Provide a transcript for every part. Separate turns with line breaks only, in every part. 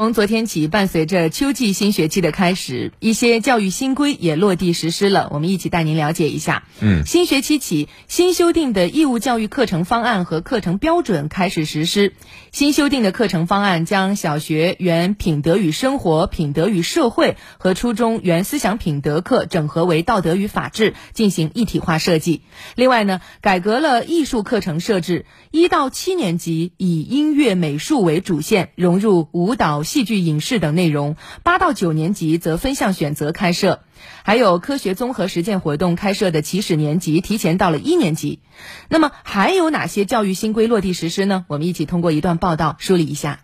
从昨天起，伴随着秋季新学期的开始，一些教育新规也落地实施了。我们一起带您了解一下。
嗯，
新学期起，新修订的义务教育课程方案和课程标准开始实施。新修订的课程方案将小学原品德与生活、品德与社会和初中原思想品德课整合为道德与法治，进行一体化设计。另外呢，改革了艺术课程设置，一到七年级以音乐、美术为主线，融入舞蹈。戏剧、影视等内容，八到九年级则分项选择开设，还有科学综合实践活动开设的起始年级提前到了一年级。那么还有哪些教育新规落地实施呢？我们一起通过一段报道梳理一下。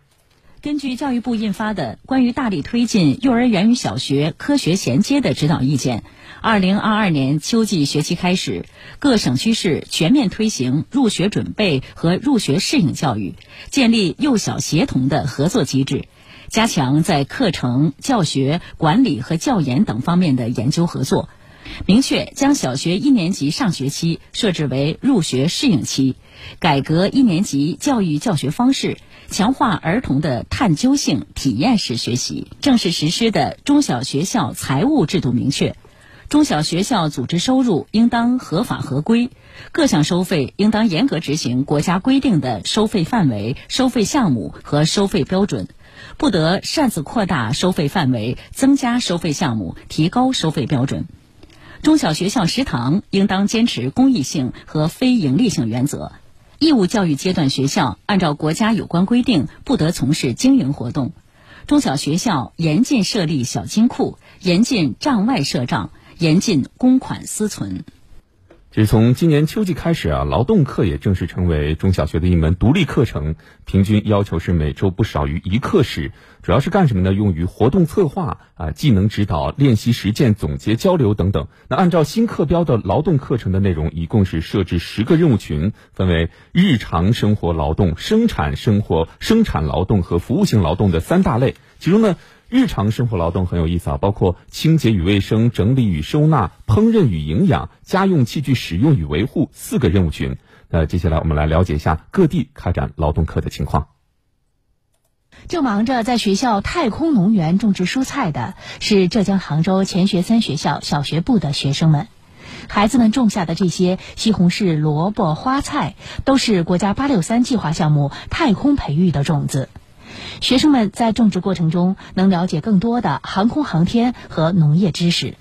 根据教育部印发的《关于大力推进幼儿园与小学科学衔接的指导意见》，二零二二年秋季学期开始，各省区市全面推行入学准备和入学适应教育，建立幼小协同的合作机制。加强在课程、教学、管理和教研等方面的研究合作，明确将小学一年级上学期设置为入学适应期，改革一年级教育教学方式，强化儿童的探究性体验式学习。正式实施的中小学校财务制度明确，中小学校组织收入应当合法合规，各项收费应当严格执行国家规定的收费范围、收费项目和收费标准。不得擅自扩大收费范围、增加收费项目、提高收费标准。中小学校食堂应当坚持公益性和非营利性原则。义务教育阶段学校按照国家有关规定不得从事经营活动。中小学校严禁设立小金库，严禁账外赊账，严禁公款私存。
其实从今年秋季开始啊，劳动课也正式成为中小学的一门独立课程，平均要求是每周不少于一课时。主要是干什么呢？用于活动策划啊、技能指导、练习实践、总结交流等等。那按照新课标的劳动课程的内容，一共是设置十个任务群，分为日常生活劳动、生产生活、生产劳动和服务性劳动的三大类。其中呢。日常生活劳动很有意思啊，包括清洁与卫生、整理与收纳、烹饪与营养、家用器具使用与维护四个任务群。那接下来我们来了解一下各地开展劳动课的情况。
正忙着在学校太空农园种植蔬菜的是浙江杭州钱学森学校小学部的学生们，孩子们种下的这些西红柿、萝卜、花菜，都是国家“八六三”计划项目太空培育的种子。学生们在种植过程中能了解更多的航空航天和农业知识，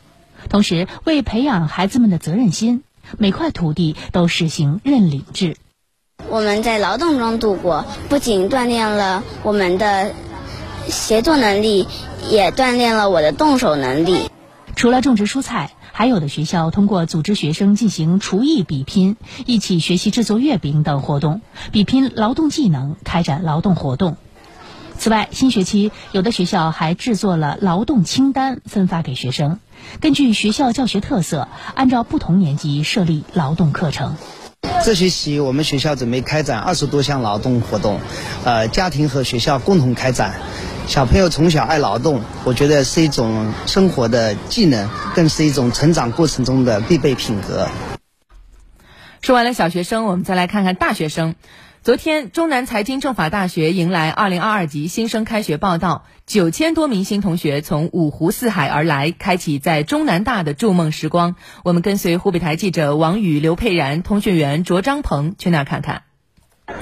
同时为培养孩子们的责任心，每块土地都实行认领制。
我们在劳动中度过，不仅锻炼了我们的协作能力，也锻炼了我的动手能力。
除了种植蔬菜，还有的学校通过组织学生进行厨艺比拼、一起学习制作月饼等活动，比拼劳动技能，开展劳动活动。此外，新学期有的学校还制作了劳动清单，分发给学生。根据学校教学特色，按照不同年级设立劳动课程。
这学期我们学校准备开展二十多项劳动活动，呃，家庭和学校共同开展。小朋友从小爱劳动，我觉得是一种生活的技能，更是一种成长过程中的必备品格。
说完了小学生，我们再来看看大学生。昨天，中南财经政法大学迎来二零二二级新生开学报道，九千多名新同学从五湖四海而来，开启在中南大的筑梦时光。我们跟随湖北台记者王宇、刘佩然、通讯员卓张鹏去那儿看看。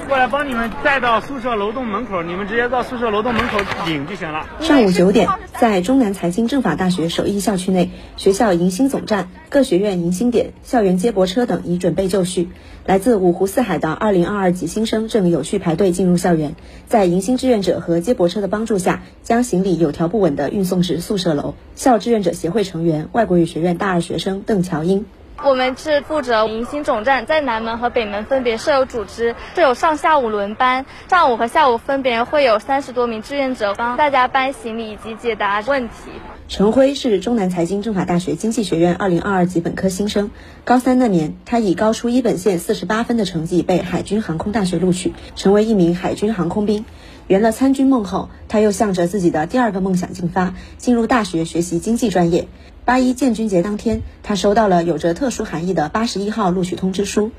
过来帮你们带到宿舍楼栋门口，你们直接到宿舍楼栋门口领就行了。
上午九点，在中南财经政法大学首义校区内，学校迎新总站、各学院迎新点、校园接驳车等已准备就绪。来自五湖四海的2022级新生正有序排队进入校园，在迎新志愿者和接驳车的帮助下，将行李有条不紊地运送至宿舍楼。校志愿者协会成员、外国语学院大二学生邓乔英。
我们是负责迎新总站，在南门和北门分别设有组织，设有上下午轮班，上午和下午分别会有三十多名志愿者帮大家搬行李以及解答问题。
陈辉是中南财经政法大学经济学院二零二二级本科新生，高三那年，他以高出一本线四十八分的成绩被海军航空大学录取，成为一名海军航空兵。圆了参军梦后，他又向着自己的第二个梦想进发，进入大学学习经济专业。八一建军节当天，他收到了有着特殊含义的八十一号录取通知书。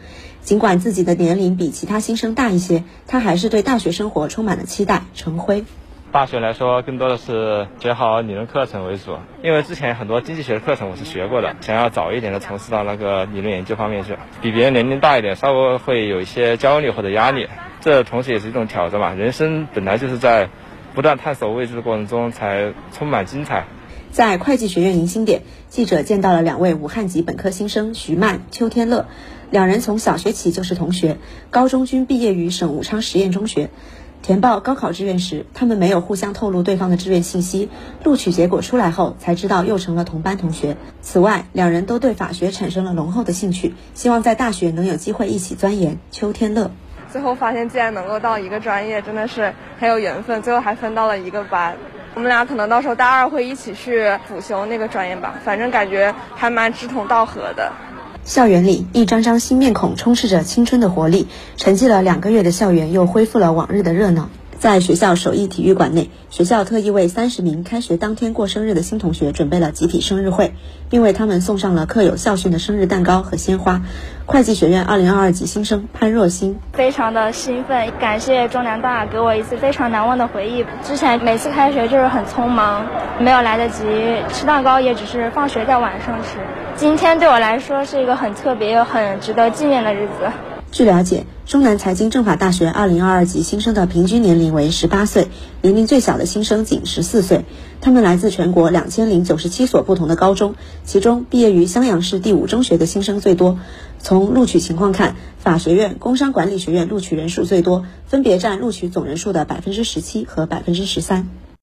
尽管自己的年龄比其他新生大一些，他还是对大学生活充满了期待。陈辉，
大学来说，更多的是学好理论课程为主，因为之前很多经济学的课程我是学过的，想要早一点的从事到那个理论研究方面去，比别人年龄大一点，稍微会有一些焦虑或者压力，这同时也是一种挑战嘛。人生本来就是在不断探索未知的过程中才充满精彩。
在会计学院迎新点，记者见到了两位武汉籍本科新生徐曼、邱天乐，两人从小学起就是同学，高中均毕业于省武昌实验中学。填报高考志愿时，他们没有互相透露对方的志愿信息。录取结果出来后，才知道又成了同班同学。此外，两人都对法学产生了浓厚的兴趣，希望在大学能有机会一起钻研。邱天乐，
最后发现，既然能够到一个专业，真的是很有缘分。最后还分到了一个班，我们俩可能到时候大二会一起去辅修那个专业吧。反正感觉还蛮志同道合的。
校园里，一张张新面孔充斥着青春的活力。沉寂了两个月的校园又恢复了往日的热闹。在学校首义体育馆内，学校特意为三十名开学当天过生日的新同学准备了集体生日会，并为他们送上了刻有校训的生日蛋糕和鲜花。会计学院二零二二级新生潘若欣
非常的兴奋，感谢中南大给我一次非常难忘的回忆。之前每次开学就是很匆忙，没有来得及吃蛋糕，也只是放学在晚上吃。今天对我来说是一个很特别又很值得纪念的日子。
据了解，中南财经政法大学2022级新生的平均年龄为18岁，年龄最小的新生仅14岁。他们来自全国2097所不同的高中，其中毕业于襄阳市第五中学的新生最多。从录取情况看，法学院、工商管理学院录取人数最多，分别占录取总人数的17%和13%。